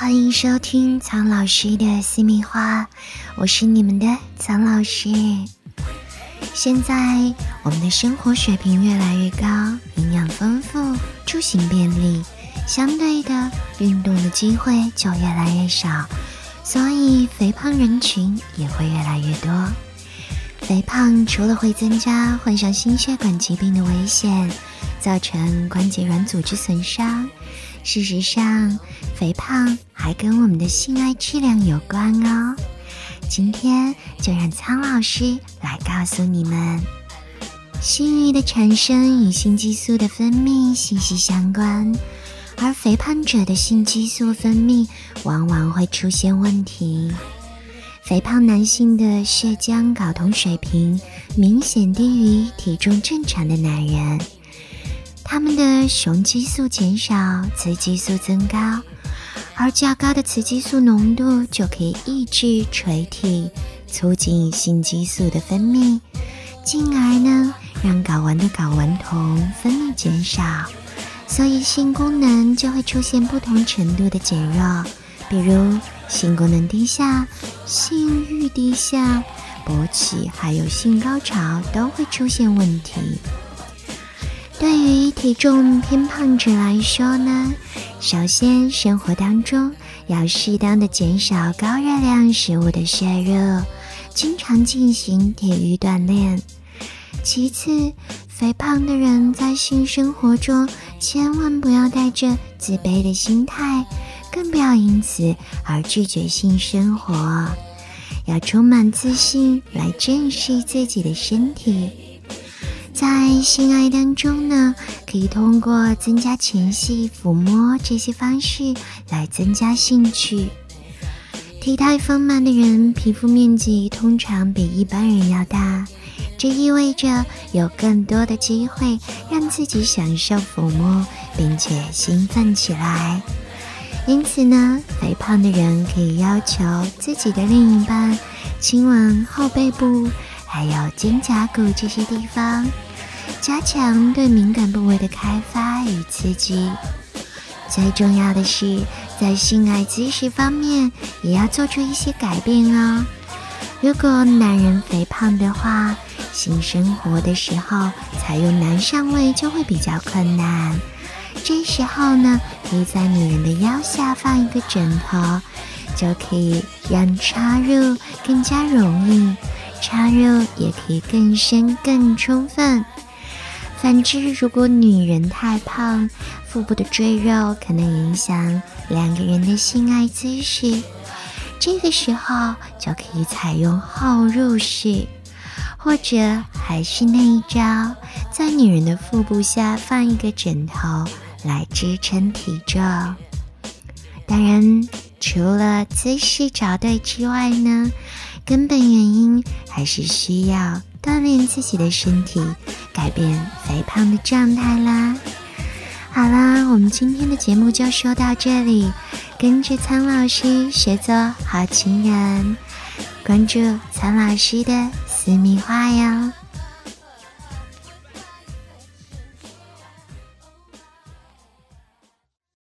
欢迎收听苍老师的私密话，我是你们的苍老师。现在我们的生活水平越来越高，营养丰富，出行便利，相对的运动的机会就越来越少，所以肥胖人群也会越来越多。肥胖除了会增加患上心血管疾病的危险，造成关节软组织损伤。事实上，肥胖还跟我们的性爱质量有关哦。今天就让苍老师来告诉你们，性欲的产生与性激素的分泌息息相关，而肥胖者的性激素分泌往往会出现问题。肥胖男性的血浆睾酮水平明显低于体重正常的男人。他们的雄激素减少，雌激素增高，而较高的雌激素浓度就可以抑制垂体，促进性激素的分泌，进而呢让睾丸的睾丸酮分泌减少，所以性功能就会出现不同程度的减弱，比如性功能低下、性欲低下、勃起还有性高潮都会出现问题。对于体重偏胖者来说呢，首先生活当中要适当的减少高热量食物的摄入，经常进行体育锻炼。其次，肥胖的人在性生活中千万不要带着自卑的心态，更不要因此而拒绝性生活，要充满自信来正视自己的身体。在性爱当中呢，可以通过增加前戏、抚摸这些方式来增加兴趣。体态丰满的人，皮肤面积通常比一般人要大，这意味着有更多的机会让自己享受抚摸，并且兴奋起来。因此呢，肥胖的人可以要求自己的另一半亲吻后背部，还有肩胛骨这些地方。加强对敏感部位的开发与刺激。最重要的是，在性爱姿势方面也要做出一些改变哦。如果男人肥胖的话，性生活的时候采用男上位就会比较困难。这时候呢，可以在女人的腰下放一个枕头，就可以让插入更加容易，插入也可以更深更充分。反之，如果女人太胖，腹部的赘肉可能影响两个人的性爱姿势。这个时候就可以采用后入式，或者还是那一招，在女人的腹部下放一个枕头来支撑体重。当然，除了姿势找对之外呢，根本原因还是需要锻炼自己的身体。改变肥胖的状态啦！好啦，我们今天的节目就说到这里，跟着苍老师学做好情人，关注苍老师的私密话哟。